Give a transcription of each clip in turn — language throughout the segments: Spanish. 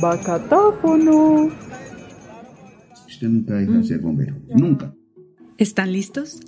Bacatáfono. Usted nunca deja de ser bombero. Nunca. ¿Están listos?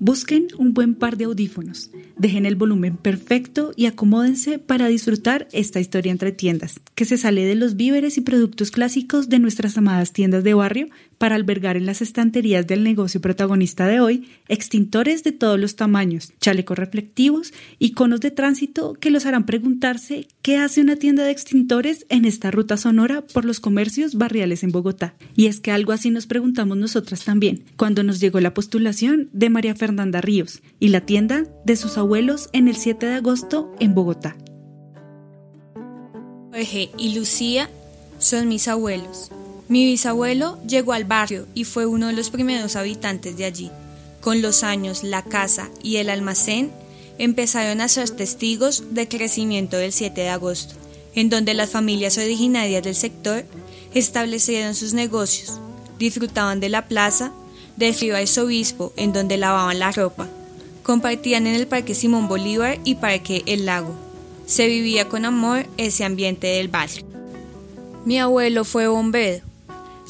Busquen un buen par de audífonos, dejen el volumen perfecto y acomódense para disfrutar esta historia entre tiendas, que se sale de los víveres y productos clásicos de nuestras amadas tiendas de barrio para albergar en las estanterías del negocio protagonista de hoy extintores de todos los tamaños, chalecos reflectivos y conos de tránsito que los harán preguntarse qué hace una tienda de extintores en esta ruta sonora por los comercios barriales en Bogotá. Y es que algo así nos preguntamos nosotras también, cuando nos llegó la postulación de María Fernanda Ríos y la tienda de sus abuelos en el 7 de agosto en Bogotá. Jorge y Lucía son mis abuelos. Mi bisabuelo llegó al barrio y fue uno de los primeros habitantes de allí. Con los años, la casa y el almacén empezaron a ser testigos del crecimiento del 7 de agosto, en donde las familias originarias del sector establecieron sus negocios, disfrutaban de la plaza, del río Obispo, en donde lavaban la ropa, compartían en el Parque Simón Bolívar y Parque El Lago. Se vivía con amor ese ambiente del barrio. Mi abuelo fue bombero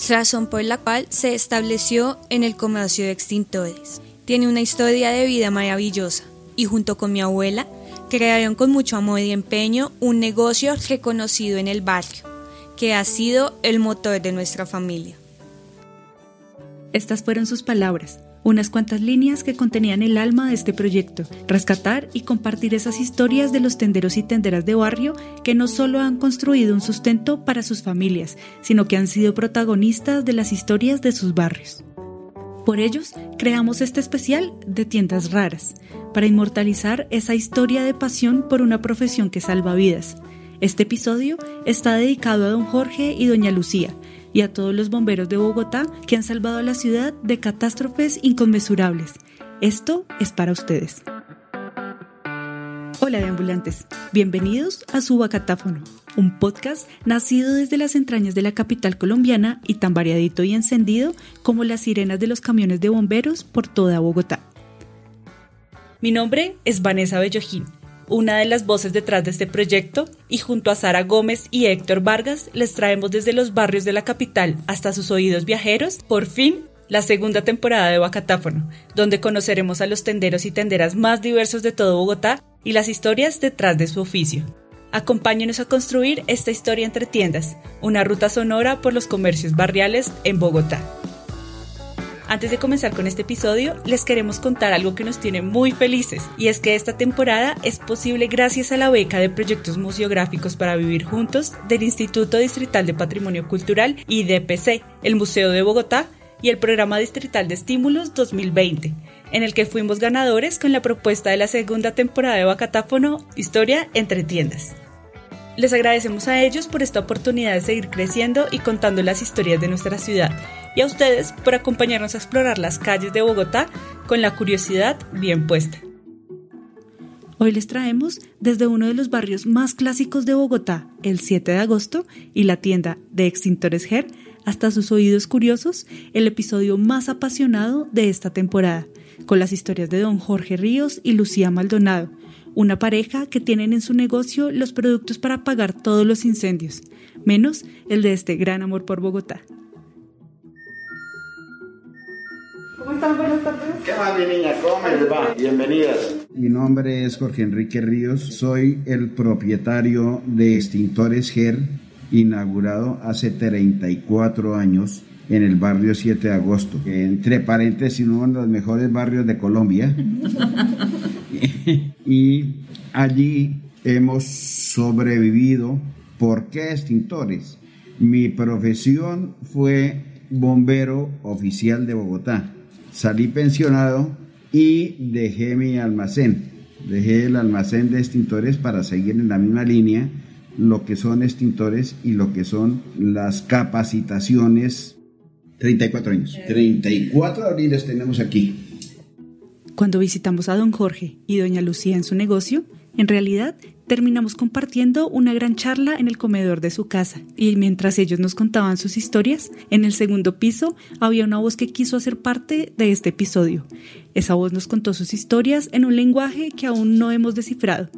razón por la cual se estableció en el comercio de extintores. Tiene una historia de vida maravillosa y junto con mi abuela crearon con mucho amor y empeño un negocio reconocido en el barrio, que ha sido el motor de nuestra familia. Estas fueron sus palabras, unas cuantas líneas que contenían el alma de este proyecto, rescatar y compartir esas historias de los tenderos y tenderas de barrio que no solo han construido un sustento para sus familias, sino que han sido protagonistas de las historias de sus barrios. Por ellos, creamos este especial de tiendas raras, para inmortalizar esa historia de pasión por una profesión que salva vidas. Este episodio está dedicado a don Jorge y doña Lucía, y a todos los bomberos de Bogotá que han salvado a la ciudad de catástrofes inconmensurables. Esto es para ustedes. Hola de ambulantes, bienvenidos a Subacatáfono, un podcast nacido desde las entrañas de la capital colombiana y tan variadito y encendido como las sirenas de los camiones de bomberos por toda Bogotá. Mi nombre es Vanessa Bellojín una de las voces detrás de este proyecto, y junto a Sara Gómez y Héctor Vargas les traemos desde los barrios de la capital hasta sus oídos viajeros, por fin, la segunda temporada de Bacatáfono, donde conoceremos a los tenderos y tenderas más diversos de todo Bogotá y las historias detrás de su oficio. Acompáñenos a construir esta historia entre tiendas, una ruta sonora por los comercios barriales en Bogotá. Antes de comenzar con este episodio, les queremos contar algo que nos tiene muy felices, y es que esta temporada es posible gracias a la beca de proyectos museográficos para vivir juntos del Instituto Distrital de Patrimonio Cultural y DPC, el Museo de Bogotá y el Programa Distrital de Estímulos 2020, en el que fuimos ganadores con la propuesta de la segunda temporada de Bacatáfono Historia entre tiendas. Les agradecemos a ellos por esta oportunidad de seguir creciendo y contando las historias de nuestra ciudad y a ustedes por acompañarnos a explorar las calles de Bogotá con la curiosidad bien puesta. Hoy les traemos desde uno de los barrios más clásicos de Bogotá, el 7 de agosto, y la tienda de extintores GER, hasta sus oídos curiosos, el episodio más apasionado de esta temporada, con las historias de don Jorge Ríos y Lucía Maldonado, una pareja que tienen en su negocio los productos para apagar todos los incendios, menos el de este gran amor por Bogotá. Están? Buenas tardes. ¿Qué más, mi niña? ¿Cómo les va? Bienvenidas. Mi nombre es Jorge Enrique Ríos, soy el propietario de Extintores GER, inaugurado hace 34 años en el barrio 7 de agosto, entre paréntesis uno de los mejores barrios de Colombia. y allí hemos sobrevivido. ¿Por qué extintores? Mi profesión fue bombero oficial de Bogotá. Salí pensionado y dejé mi almacén. Dejé el almacén de extintores para seguir en la misma línea lo que son extintores y lo que son las capacitaciones. 34 años. 34 abriles tenemos aquí. Cuando visitamos a don Jorge y doña Lucía en su negocio, en realidad terminamos compartiendo una gran charla en el comedor de su casa y mientras ellos nos contaban sus historias, en el segundo piso había una voz que quiso hacer parte de este episodio. Esa voz nos contó sus historias en un lenguaje que aún no hemos descifrado.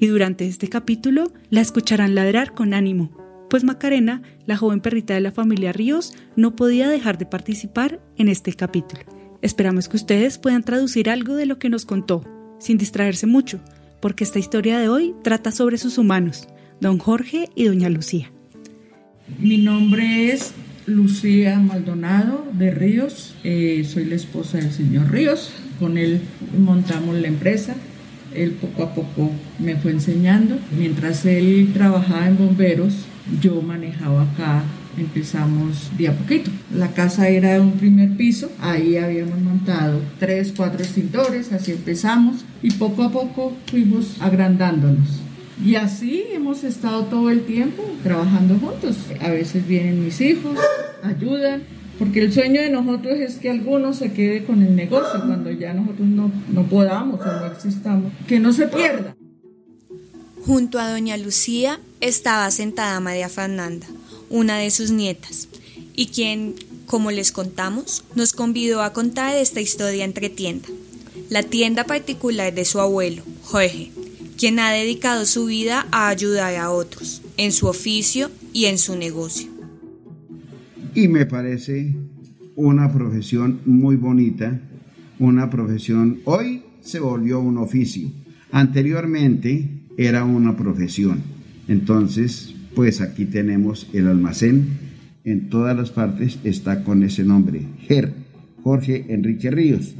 y durante este capítulo la escucharán ladrar con ánimo, pues Macarena, la joven perrita de la familia Ríos, no podía dejar de participar en este capítulo. Esperamos que ustedes puedan traducir algo de lo que nos contó, sin distraerse mucho, porque esta historia de hoy trata sobre sus humanos, don Jorge y doña Lucía. Mi nombre es Lucía Maldonado de Ríos, eh, soy la esposa del señor Ríos, con él montamos la empresa, él poco a poco me fue enseñando, mientras él trabajaba en bomberos, yo manejaba acá empezamos de a poquito. La casa era de un primer piso, ahí habíamos montado tres, cuatro extintores, así empezamos y poco a poco fuimos agrandándonos. Y así hemos estado todo el tiempo trabajando juntos. A veces vienen mis hijos, ayudan, porque el sueño de nosotros es que alguno se quede con el negocio cuando ya nosotros no, no podamos o no existamos, que no se pierda. Junto a doña Lucía estaba sentada María Fernanda, una de sus nietas, y quien, como les contamos, nos convidó a contar esta historia entre tienda, la tienda particular de su abuelo, Jorge, quien ha dedicado su vida a ayudar a otros, en su oficio y en su negocio. Y me parece una profesión muy bonita, una profesión, hoy se volvió un oficio, anteriormente era una profesión. Entonces, pues aquí tenemos el almacén, en todas las partes está con ese nombre, GER, Jorge Enrique Ríos.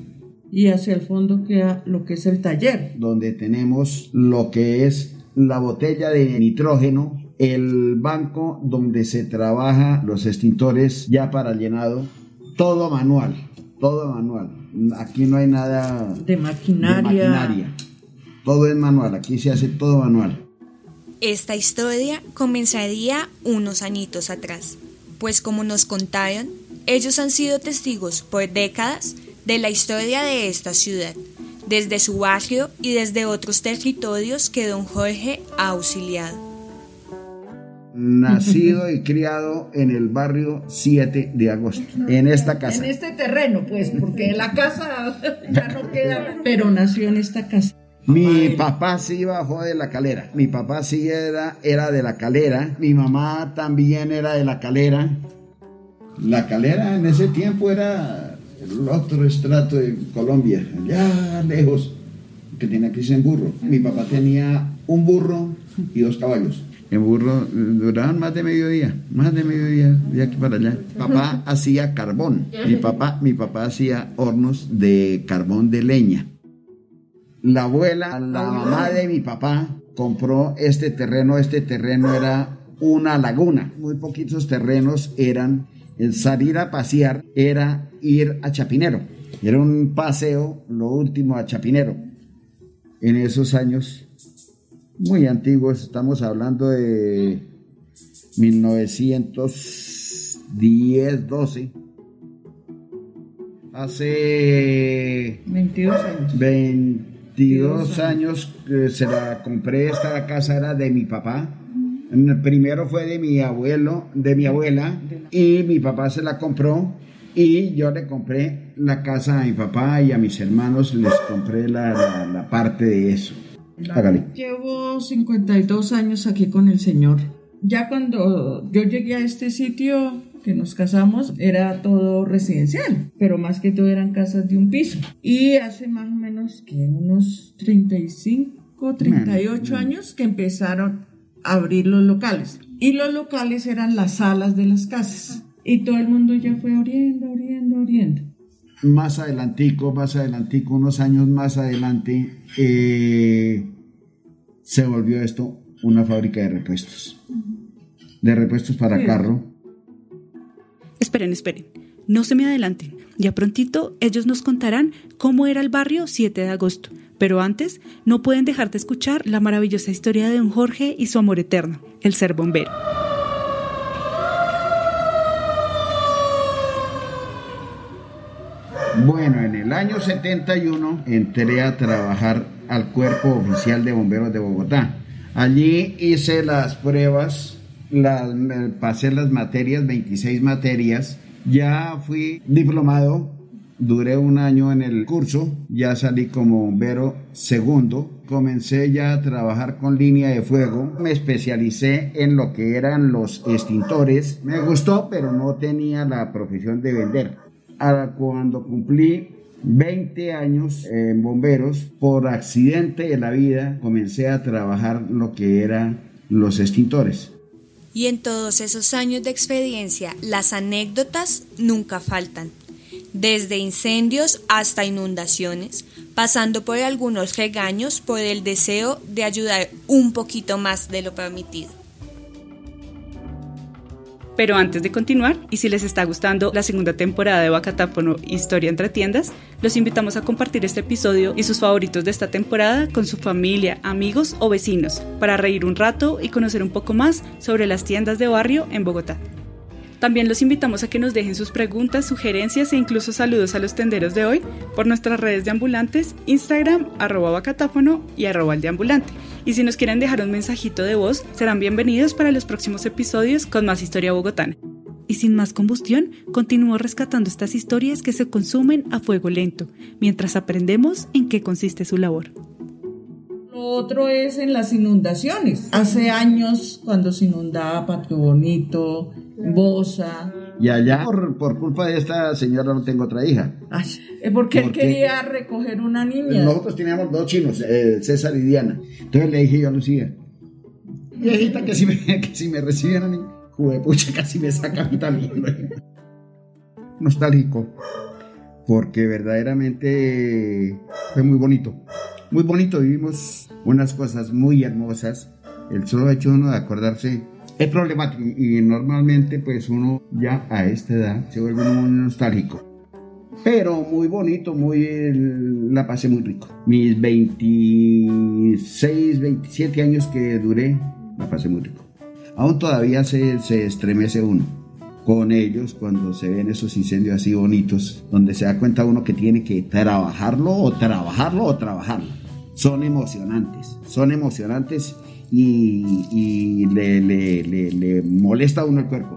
Y hacia el fondo queda lo que es el taller. Donde tenemos lo que es la botella de nitrógeno, el banco donde se trabaja los extintores ya para llenado, todo manual, todo manual. Aquí no hay nada de maquinaria. De maquinaria. Todo es manual, aquí se hace todo manual. Esta historia comenzaría unos añitos atrás, pues como nos contaron, ellos han sido testigos por décadas de la historia de esta ciudad, desde su barrio y desde otros territorios que don Jorge ha auxiliado. Nacido y criado en el barrio 7 de agosto, en esta casa. En este terreno, pues, porque la casa ya no queda, pero nació en esta casa. Mi papá sí bajó de la calera. Mi papá sí era, era de la calera. Mi mamá también era de la calera. La calera en ese tiempo era el otro estrato de Colombia, allá lejos, que tenía que irse en burro. Mi papá tenía un burro y dos caballos. En burro duraban más de mediodía, más de mediodía, de aquí para allá. Papá hacía carbón. Mi papá, mi papá hacía hornos de carbón de leña la abuela, la mamá de mi papá, compró este terreno. Este terreno era una laguna. Muy poquitos terrenos eran. El salir a pasear era ir a Chapinero. Era un paseo, lo último a Chapinero. En esos años muy antiguos, estamos hablando de 1910, 12. Hace 22 años. 22 años que se la compré, esta casa era de mi papá. Primero fue de mi abuelo, de mi abuela, y mi papá se la compró y yo le compré la casa a mi papá y a mis hermanos les compré la, la, parte de eso. Hágale. Llevo 52 años aquí con el Señor. Ya cuando yo llegué a este sitio, que nos casamos era todo residencial, pero más que todo eran casas de un piso. Y hace más o menos que unos 35, 38 años que empezaron a abrir los locales. Y los locales eran las salas de las casas. Y todo el mundo ya fue abriendo, abriendo, abriendo. Más adelantico, más adelantico, unos años más adelante, eh, se volvió esto una fábrica de repuestos. De repuestos para carro Esperen, esperen. No se me adelanten. Ya prontito ellos nos contarán cómo era el barrio 7 de agosto. Pero antes, no pueden dejar de escuchar la maravillosa historia de un Jorge y su amor eterno, el ser bombero. Bueno, en el año 71 entré a trabajar al Cuerpo Oficial de Bomberos de Bogotá. Allí hice las pruebas las, pasé las materias, 26 materias, ya fui diplomado, duré un año en el curso, ya salí como bombero segundo, comencé ya a trabajar con línea de fuego. Me especialicé en lo que eran los extintores. Me gustó, pero no tenía la profesión de vender. Ahora, cuando cumplí 20 años en bomberos, por accidente de la vida, comencé a trabajar lo que eran los extintores. Y en todos esos años de experiencia, las anécdotas nunca faltan. Desde incendios hasta inundaciones, pasando por algunos regaños por el deseo de ayudar un poquito más de lo permitido. Pero antes de continuar, y si les está gustando la segunda temporada de Bacatáfono Historia entre tiendas, los invitamos a compartir este episodio y sus favoritos de esta temporada con su familia, amigos o vecinos, para reír un rato y conocer un poco más sobre las tiendas de barrio en Bogotá. También los invitamos a que nos dejen sus preguntas, sugerencias e incluso saludos a los tenderos de hoy por nuestras redes de ambulantes, Instagram, arroba bacatáfono y arroba el. Y si nos quieren dejar un mensajito de voz, serán bienvenidos para los próximos episodios con más historia bogotana. Y sin más combustión, continúo rescatando estas historias que se consumen a fuego lento, mientras aprendemos en qué consiste su labor. Lo otro es en las inundaciones. Hace años, cuando se inundaba Patio Bonito, Bosa. Y allá, por, por culpa de esta señora, no tengo otra hija. Ay, porque él quería recoger una niña. Nosotros teníamos dos chinos, eh, César y Diana. Entonces le dije yo a Lucía, viejita, que si me, que si me recibieran, juepucha, casi me saca a mí también. Nostálgico, porque verdaderamente fue muy bonito. Muy bonito, vivimos unas cosas muy hermosas. El solo hecho uno de acordarse es problemático y normalmente pues uno ya a esta edad se vuelve muy nostálgico. Pero muy bonito, muy la pasé muy rico. Mis 26, 27 años que duré, la pasé muy rico. Aún todavía se, se estremece uno con ellos cuando se ven esos incendios así bonitos, donde se da cuenta uno que tiene que trabajarlo o trabajarlo o trabajarlo. Son emocionantes, son emocionantes y, y le, le- le- le molesta a uno el cuerpo.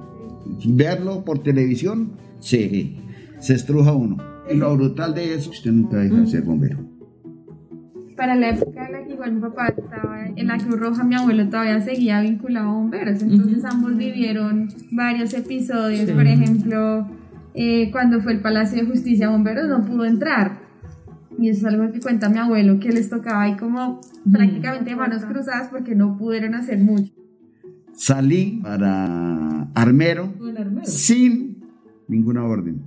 Verlo por televisión se, se estruja uno. Y lo brutal de eso, usted nunca deja de ser bombero. Para la época en la que igual mi papá estaba en la Cruz Roja, mi abuelo todavía seguía vinculado a bomberos. Entonces ambos vivieron varios episodios. Sí. Por ejemplo, eh, cuando fue el Palacio de Justicia Bomberos no pudo entrar. Y eso es algo que cuenta mi abuelo, que les tocaba ahí como prácticamente manos cruzadas porque no pudieron hacer mucho. Salí para Armero sin ninguna orden.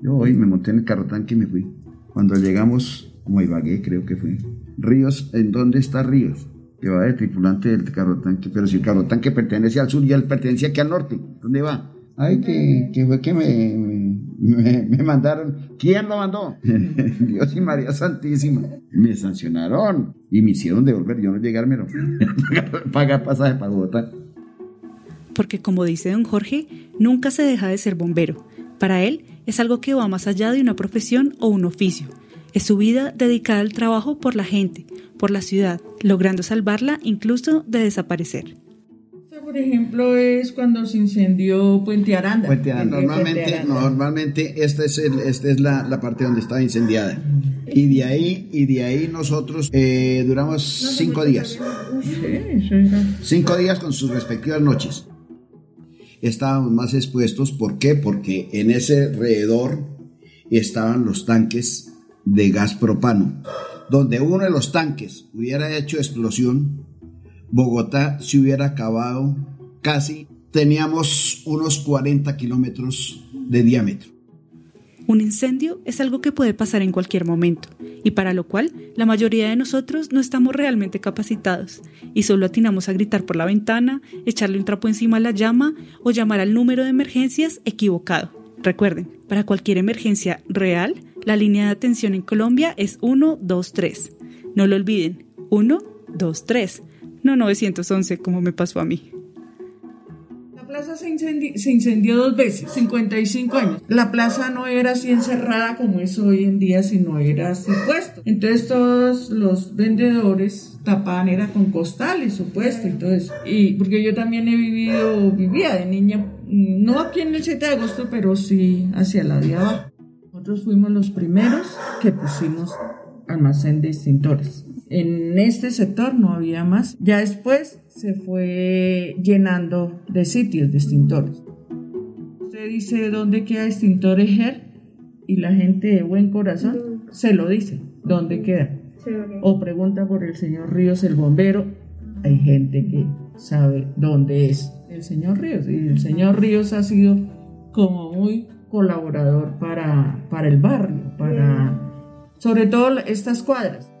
Yo hoy me monté en el carro tanque y me fui. Cuando llegamos, como a Ibagué creo que fue. Ríos, ¿en dónde está Ríos? Que va de tripulante del carro tanque, pero si el carro tanque pertenece al sur y él pertenece aquí al norte, ¿dónde va? Ay, que, que fue que me, me, mandaron. ¿Quién lo mandó? Dios y María Santísima. Me sancionaron y me hicieron devolver. Yo no llegué a Armero. pagar, pagar pasaje para Bogotá. Porque como dice don Jorge, nunca se deja de ser bombero. Para él es algo que va más allá de una profesión o un oficio. Es su vida dedicada al trabajo por la gente, por la ciudad, logrando salvarla incluso de desaparecer. Por ejemplo, es cuando se incendió Puente Aranda. Puente Aranda. Puente Normalmente, Aranda. normalmente esta es, el- esta es la, la parte donde estaba incendiada. Y de ahí, y de ahí nosotros eh, duramos cinco días. Sí. Cinco días con sus respectivas noches. Estábamos más expuestos, ¿por qué? Porque en ese alrededor estaban los tanques de gas propano. Donde uno de los tanques hubiera hecho explosión, Bogotá se hubiera acabado casi. Teníamos unos 40 kilómetros de diámetro. Un incendio es algo que puede pasar en cualquier momento, y para lo cual la mayoría de nosotros no estamos realmente capacitados, y solo atinamos a gritar por la ventana, echarle un trapo encima a la llama o llamar al número de emergencias equivocado. Recuerden, para cualquier emergencia real, la línea de atención en Colombia es 123. No lo olviden, 123, no 911 como me pasó a mí. La plaza se, incendi- se incendió dos veces, 55 años. La plaza no era así encerrada como es hoy en día, sino era así puesto. Entonces todos los vendedores tapaban, era con costales, supuesto, y todo eso. Y porque yo también he vivido, vivía de niña, no aquí en el 7 de agosto, pero sí hacia la de abajo. Nosotros fuimos los primeros que pusimos almacén de extintores En este sector no había más. Ya después se fue llenando de sitios de extintores. Usted dice dónde queda extintores Her y la gente de buen corazón se lo dice, dónde queda. O pregunta por el señor Ríos, el bombero. Hay gente que sabe dónde es el señor Ríos. Y el señor Ríos ha sido como muy colaborador para, para el barrio, para sobre todo estas cuadras.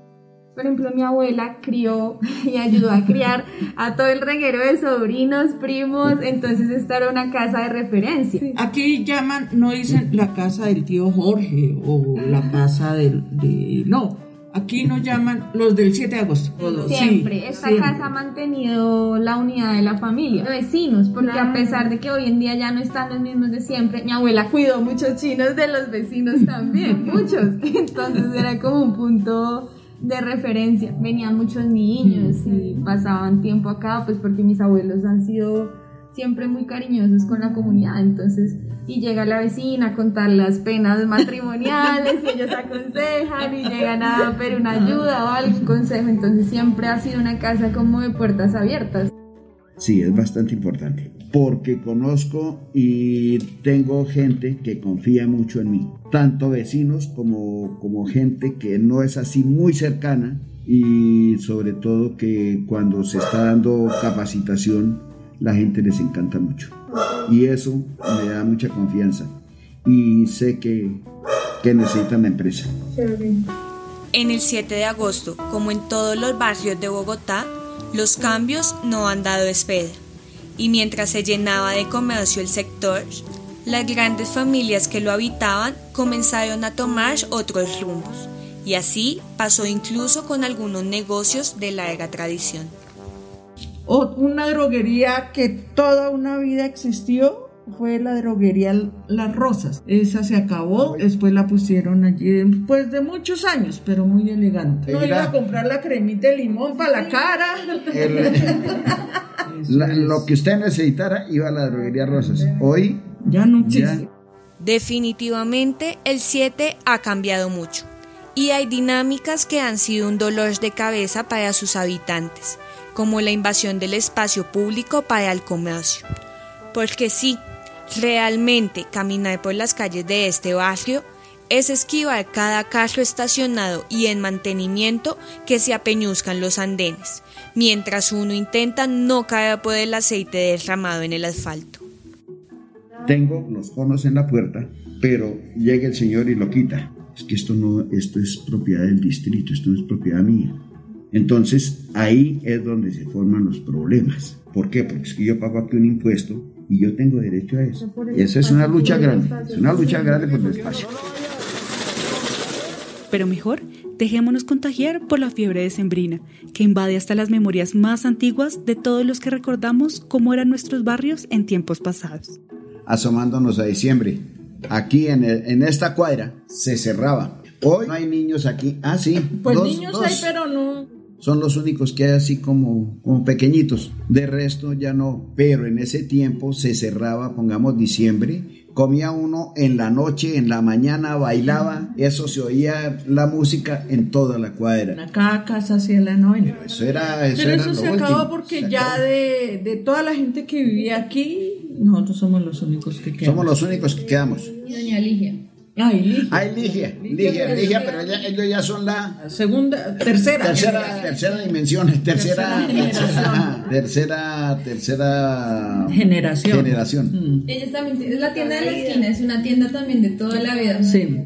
Por ejemplo, mi abuela crió y ayudó a criar a todo el reguero de sobrinos, primos, entonces esta era una casa de referencia. Aquí llaman, no dicen la casa del tío Jorge o la casa del, de... No, aquí nos llaman los del 7 de agosto. Siempre, esta casa ha mantenido la unidad de la familia, de vecinos, porque a pesar de que hoy en día ya no están los mismos de siempre, mi abuela cuidó muchos chinos de los vecinos también, muchos. Entonces era como un punto de referencia. Venían muchos niños y pasaban tiempo acá, pues porque mis abuelos han sido siempre muy cariñosos con la comunidad, entonces, y llega la vecina a contar las penas matrimoniales y ellos aconsejan y llegan a pedir una ayuda o algún consejo, entonces siempre ha sido una casa como de puertas abiertas. Sí, es bastante importante, porque conozco y tengo gente que confía mucho en mí, tanto vecinos como, como gente que no es así muy cercana y sobre todo que cuando se está dando capacitación la gente les encanta mucho. Y eso me da mucha confianza y sé que, que necesitan la empresa. En el 7 de agosto, como en todos los barrios de Bogotá, los cambios no han dado espera. Y mientras se llenaba de comercio el sector, las grandes familias que lo habitaban comenzaron a tomar otros rumbos. Y así pasó incluso con algunos negocios de larga tradición. una droguería que toda una vida existió fue la droguería Las Rosas. Esa se acabó, después la pusieron allí después de muchos años, pero muy elegante. No iba a comprar la cremita de limón para la cara. lo que usted necesitara iba a la droguería Rosas. Hoy ya no existe. Definitivamente el 7 ha cambiado mucho y hay dinámicas que han sido un dolor de cabeza para sus habitantes, como la invasión del espacio público para el comercio. Porque sí, realmente caminar por las calles de este barrio es esquivar cada carro estacionado y en mantenimiento que se apeñuzcan los andenes, mientras uno intenta no caer por el aceite derramado en el asfalto. Tengo los conos en la puerta, pero llega el señor y lo quita. Es que esto no, esto es propiedad del distrito, esto no es propiedad mía. Entonces ahí es donde se forman los problemas. ¿Por qué? Porque es que yo pago aquí un impuesto y yo tengo derecho a eso. Y esa es una lucha grande, es una lucha grande por el espacio. Pero mejor, dejémonos contagiar por la fiebre decembrina, que invade hasta las memorias más antiguas de todos los que recordamos cómo eran nuestros barrios en tiempos pasados. Asomándonos a diciembre, aquí en, en esta cuadra se cerraba. Hoy no hay niños aquí. Ah, sí. Pues niños hay, pero no son los únicos que hay así como, como pequeñitos. De resto ya no. Pero en ese tiempo se cerraba, pongamos diciembre, comía uno en la noche, en la mañana, bailaba, eso se oía la música en toda la cuadra. Cada casa hacía la novena. eso era, eso Pero era eso lo se último. acabó porque ya de, de toda la gente que vivía aquí, nosotros somos los únicos que quedamos. Somos los únicos que quedamos. Y doña Ligia. Ay, Ligia. Hay Ligia, Ligia, Ligia, pero ellos ya son la Segunda, tercera. tercera, tercera dimensión, tercera, tercera, tercera, tercera Generación. generación. Mm, Ellos también, es la tienda de la esquina, es una tienda también de toda la vida. Sí.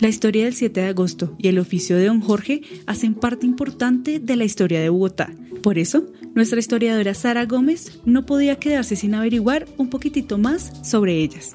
La historia del 7 de agosto y el oficio de don Jorge hacen parte importante de la historia de Bogotá. Por eso, nuestra historiadora Sara Gómez no podía quedarse sin averiguar un poquitito más sobre ellas.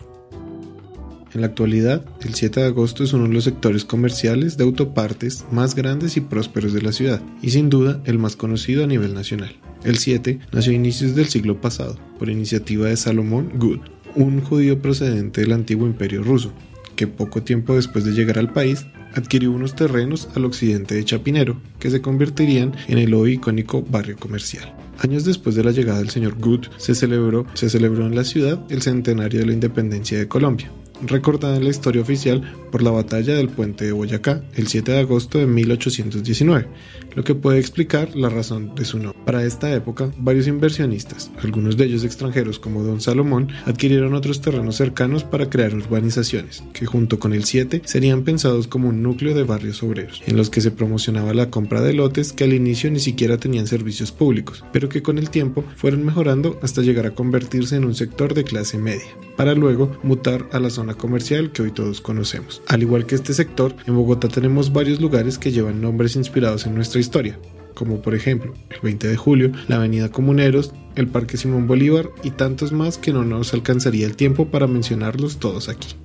En la actualidad, el 7 de agosto es uno de los sectores comerciales de autopartes más grandes y prósperos de la ciudad, y sin duda el más conocido a nivel nacional. El 7 nació a inicios del siglo pasado, por iniciativa de Salomón Good, un judío procedente del antiguo imperio ruso, que poco tiempo después de llegar al país adquirió unos terrenos al occidente de Chapinero, que se convertirían en el hoy icónico barrio comercial. Años después de la llegada del señor Good, se celebró, se celebró en la ciudad el centenario de la independencia de Colombia, recordada en la historia oficial por la batalla del puente de Boyacá el 7 de agosto de 1819, lo que puede explicar la razón de su nombre. Para esta época, varios inversionistas, algunos de ellos extranjeros como Don Salomón, adquirieron otros terrenos cercanos para crear urbanizaciones, que junto con el 7 serían pensados como un núcleo de barrios obreros, en los que se promocionaba la compra de lotes que al inicio ni siquiera tenían servicios públicos, pero que con el tiempo fueron mejorando hasta llegar a convertirse en un sector de clase media, para luego mutar a la zona comercial que hoy todos conocemos. Al igual que este sector, en Bogotá tenemos varios lugares que llevan nombres inspirados en nuestra historia, como por ejemplo el 20 de julio, la Avenida Comuneros, el Parque Simón Bolívar y tantos más que no nos alcanzaría el tiempo para mencionarlos todos aquí.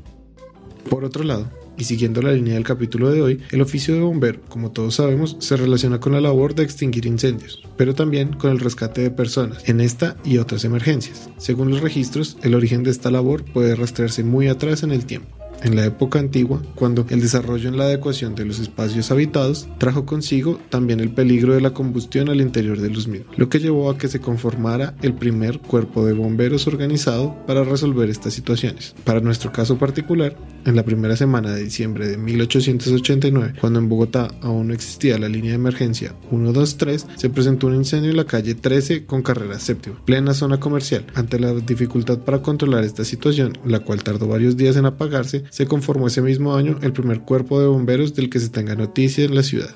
Por otro lado, y siguiendo la línea del capítulo de hoy, el oficio de bombero, como todos sabemos, se relaciona con la labor de extinguir incendios, pero también con el rescate de personas en esta y otras emergencias. Según los registros, el origen de esta labor puede rastrearse muy atrás en el tiempo en la época antigua, cuando el desarrollo en la adecuación de los espacios habitados trajo consigo también el peligro de la combustión al interior de los mismos, lo que llevó a que se conformara el primer cuerpo de bomberos organizado para resolver estas situaciones. Para nuestro caso particular, en la primera semana de diciembre de 1889, cuando en Bogotá aún no existía la línea de emergencia 123, se presentó un incendio en la calle 13 con carrera séptima, plena zona comercial. Ante la dificultad para controlar esta situación, la cual tardó varios días en apagarse, se conformó ese mismo año el primer cuerpo de bomberos del que se tenga noticia en la ciudad.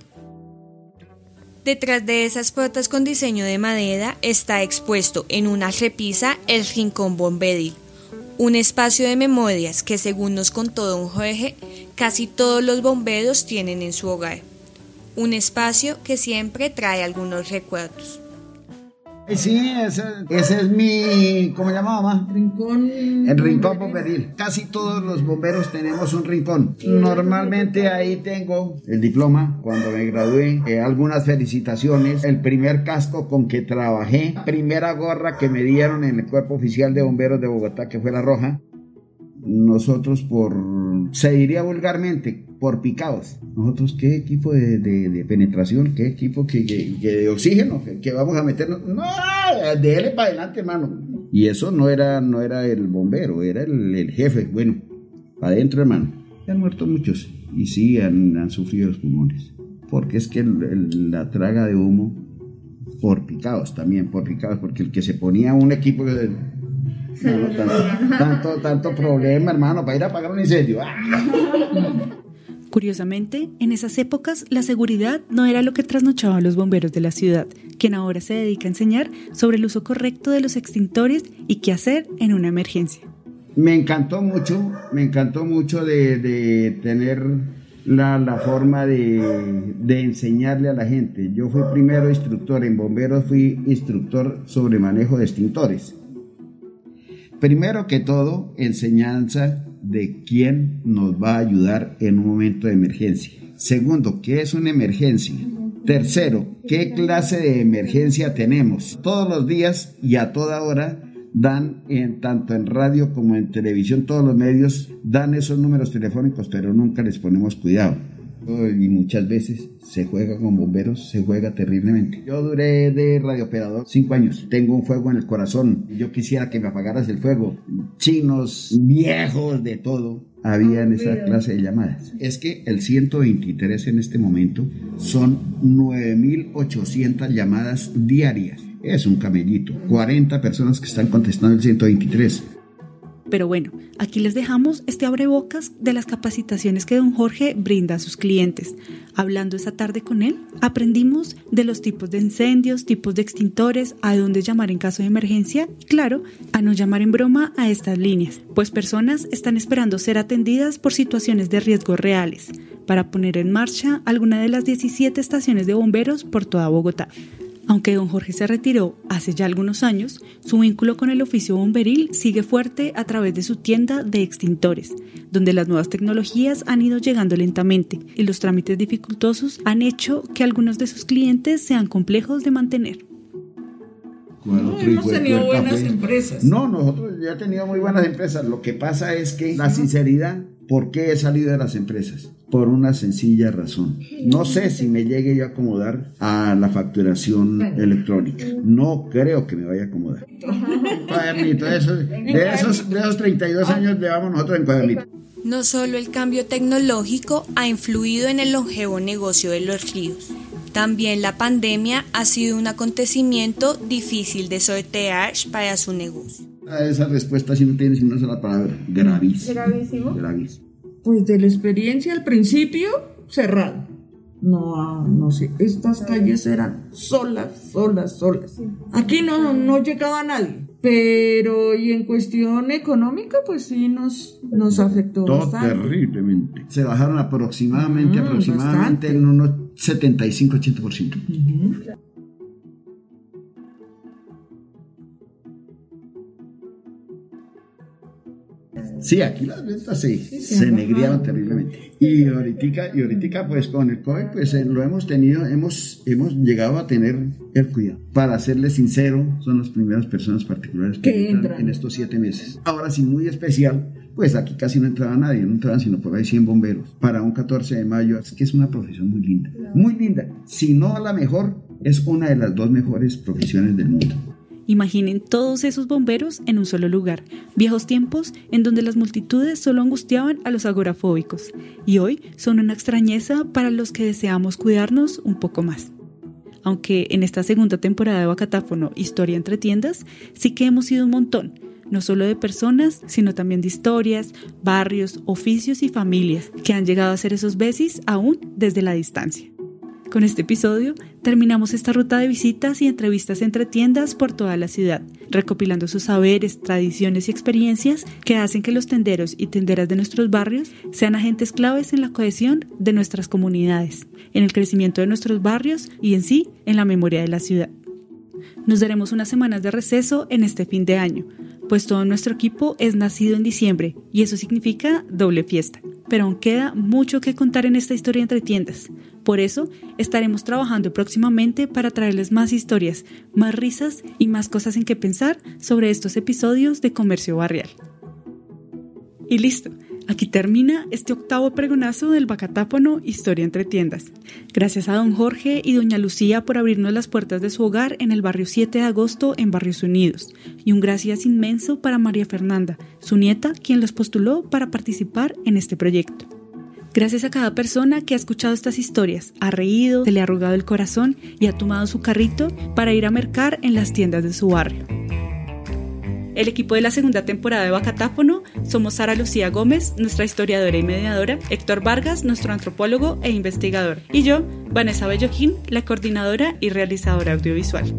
Detrás de esas puertas con diseño de madera está expuesto en una repisa el Rincón Bomberil, un espacio de memorias que según nos contó don Jorge, casi todos los bomberos tienen en su hogar. Un espacio que siempre trae algunos recuerdos. Sí, ese, es mi, ¿cómo se llama mamá? Rincón. El rincón bomberil. Casi todos los bomberos tenemos un rincón. Normalmente ahí tengo el diploma cuando me gradué, eh, algunas felicitaciones, el primer casco con que trabajé, primera gorra que me dieron en el cuerpo oficial de bomberos de Bogotá, que fue la roja. Nosotros por, se diría vulgarmente, por picados. Nosotros, ¿qué equipo de, penetración? ¿Qué equipo que, de oxígeno? Que, vamos a meternos? No, déle para adelante, hermano. Y eso no era, no era el bombero, era el, jefe. Bueno, para adentro, hermano. Han muerto muchos y sí han, sufrido los pulmones. Porque es que la traga de humo, por picados también, por picados, porque el que se ponía un equipo de, tanto, tanto, problema, hermano, para ir a apagar un incendio. Curiosamente, en esas épocas la seguridad no era lo que trasnochaban los bomberos de la ciudad, quien ahora se dedica a enseñar sobre el uso correcto de los extintores y qué hacer en una emergencia. Me encantó mucho, me encantó mucho de, tener la, la forma de, de, enseñarle a la gente. Yo fui primero instructor en bomberos, fui instructor sobre manejo de extintores. Primero que todo, enseñanza de quién nos va a ayudar en un momento de emergencia. Segundo, ¿qué es una emergencia? Tercero, ¿qué clase de emergencia tenemos? Todos los días y a toda hora dan, en, tanto en radio como en televisión, todos los medios dan esos números telefónicos, pero nunca les ponemos cuidado y muchas veces se juega con bomberos, se juega terriblemente. Yo duré de radiooperador cinco años. Tengo un fuego en el corazón. Yo quisiera que me apagaras el fuego. Chinos, viejos, de todo. Había en esa clase de llamadas. Es que el 123 en este momento son 9.800 llamadas diarias. Es un camellito. 40 personas que están contestando el 123. Pero bueno, aquí les dejamos este abrebocas de las capacitaciones que don Jorge brinda a sus clientes. Hablando esa tarde con él, aprendimos de los tipos de incendios, tipos de extintores, a dónde llamar en caso de emergencia y claro, a no llamar en broma a estas líneas, pues personas están esperando ser atendidas por situaciones de riesgo reales para poner en marcha alguna de las 17 estaciones de bomberos por toda Bogotá. Aunque don Jorge se retiró hace ya algunos años, su vínculo con el oficio bomberil sigue fuerte a través de su tienda de extintores, donde las nuevas tecnologías han ido llegando lentamente y los trámites dificultosos han hecho que algunos de sus clientes sean complejos de mantener. No, hemos tenido buenas empresas. No, nosotros ya tenido muy buenas empresas. Lo que pasa es que la sinceridad ¿Por qué he salido de las empresas? Por una sencilla razón. No sé si me llegue yo a acomodar a la facturación electrónica. No creo que me vaya a acomodar. Cuadernito, de, esos, de esos 32 años llevamos nosotros en cuadernito. No solo el cambio tecnológico ha influido en el longevo negocio de los ríos, también la pandemia ha sido un acontecimiento difícil de sortear para su negocio. A esa respuesta si no tienes una sola palabra. Gravísimo. Gravísimo. Gravísimo. Pues de la experiencia al principio, cerrado. No, ah, no sé, estas calles eran solas, solas, solas. Aquí no, no llegaba nadie. Pero, y en cuestión económica, pues sí nos, nos afectó Todo bastante. terriblemente. Se bajaron aproximadamente, Mm, aproximadamente bastante. en unos 75-80%. Sí, aquí las ventas se, se negriaron terriblemente. Y ahorita, y ahorita pues con el COVID pues eh, lo hemos tenido, hemos, hemos llegado a tener el cuidado. Para serles sincero, son las primeras personas particulares que, Que entran, entran. en estos siete meses. Ahora sí, muy especial, pues aquí casi no entraba nadie, no entraban sino por ahí 100 bomberos. Para un 14 de mayo, es que es una profesión muy linda, muy linda. Si no la mejor, es una de las dos mejores profesiones del mundo. Imaginen todos esos bomberos en un solo lugar, viejos tiempos en donde las multitudes solo angustiaban a los agorafóbicos, y hoy son una extrañeza para los que deseamos cuidarnos un poco más. Aunque en esta segunda temporada de Bacatáfono Historia entre tiendas, sí que hemos sido un montón, no solo de personas, sino también de historias, barrios, oficios y familias que han llegado a ser esos besis aún desde la distancia. Con este episodio terminamos esta ruta de visitas y entrevistas entre tiendas por toda la ciudad, recopilando sus saberes, tradiciones y experiencias que hacen que los tenderos y tenderas de nuestros barrios sean agentes claves en la cohesión de nuestras comunidades, en el crecimiento de nuestros barrios y en sí en la memoria de la ciudad. Nos daremos unas semanas de receso en este fin de año, pues todo nuestro equipo es nacido en diciembre y eso significa doble fiesta. Pero aún queda mucho que contar en esta historia entre tiendas. Por eso estaremos trabajando próximamente para traerles más historias, más risas y más cosas en que pensar sobre estos episodios de Comercio Barrial. Y listo, aquí termina este octavo pregonazo del Bacatápono Historia entre tiendas. Gracias a don Jorge y doña Lucía por abrirnos las puertas de su hogar en el barrio 7 de agosto en Barrios Unidos. Y un gracias inmenso para María Fernanda, su nieta, quien los postuló para participar en este proyecto. Gracias a cada persona que ha escuchado estas historias, ha reído, se le ha arrugado el corazón y ha tomado su carrito para ir a mercar en las tiendas de su barrio. El equipo de la segunda temporada de Bacatáfono somos Sara Lucía Gómez, nuestra historiadora y mediadora, Héctor Vargas, nuestro antropólogo e investigador, y yo, Vanessa Bellojín, la coordinadora y realizadora audiovisual.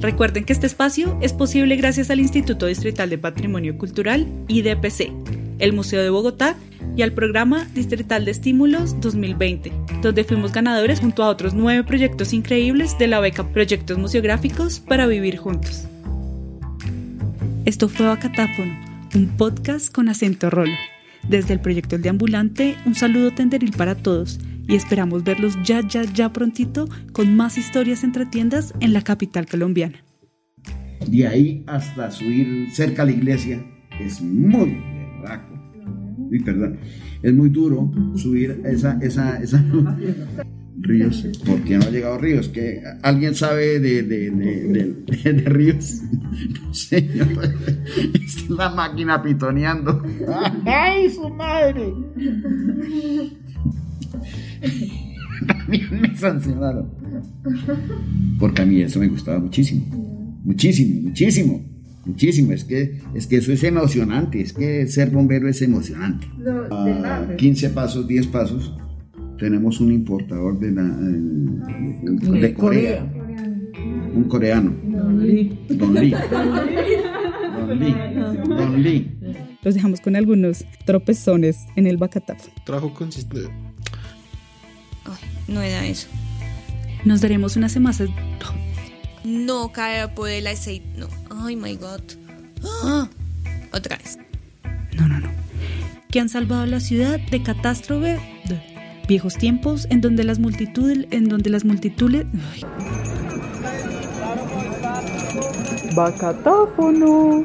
Recuerden que este espacio es posible gracias al Instituto Distrital de Patrimonio Cultural, IDPC, el Museo de Bogotá y al Programa Distrital de Estímulos 2020, donde fuimos ganadores junto a otros nueve proyectos increíbles de la beca Proyectos Museográficos para Vivir Juntos. Esto fue Bacatáfono, un podcast con acento rolo. Desde el proyecto El Deambulante, un saludo tenderil para todos y esperamos verlos ya, ya, ya prontito con más historias entre tiendas en la capital colombiana. De ahí hasta subir cerca a la iglesia es muy berraco. Perdón. Es muy duro subir esa, esa, esa. Ríos, ¿por qué no ha llegado Ríos? ¿Que ¿Alguien sabe de, de, de, de, de Ríos? No sé, es la máquina pitoneando. ¡Ay, su madre! También me sancionaron. Porque a mí eso me gustaba muchísimo. Muchísimo, muchísimo. Muchísimo, es que, es que eso es emocionante, es que ser bombero es emocionante. A 15 pasos, 10 pasos, tenemos un importador de, la, de, de Corea, un coreano, Don Lee. Don Lee. Don Lee. Don Lee. Los dejamos con algunos tropezones en el bacatafo. Trabajo consistente. Ay, no era eso. Nos daremos unas semanas. No caer por el aceite. No. Ay, my God. ¡Ah! Otra vez. No, no, no. Que han salvado la ciudad de catástrofe. de viejos tiempos en donde las multitudes. En donde las multitudes. ay. Bacatáfono.